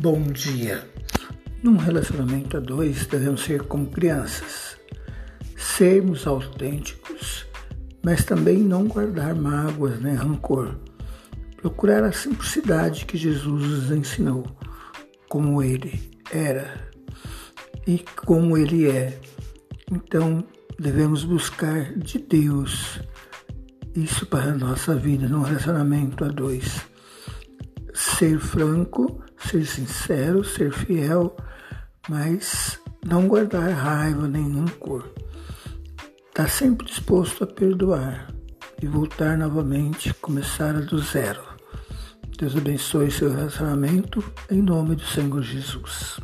Bom dia. Num relacionamento a dois, devemos ser como crianças, sermos autênticos, mas também não guardar mágoas nem rancor. Procurar a simplicidade que Jesus nos ensinou, como ele era e como ele é. Então, devemos buscar de Deus isso para a nossa vida, num relacionamento a dois. Ser franco, ser sincero, ser fiel, mas não guardar raiva nem rancor. Estar tá sempre disposto a perdoar e voltar novamente, começar do zero. Deus abençoe seu relacionamento em nome do Senhor Jesus.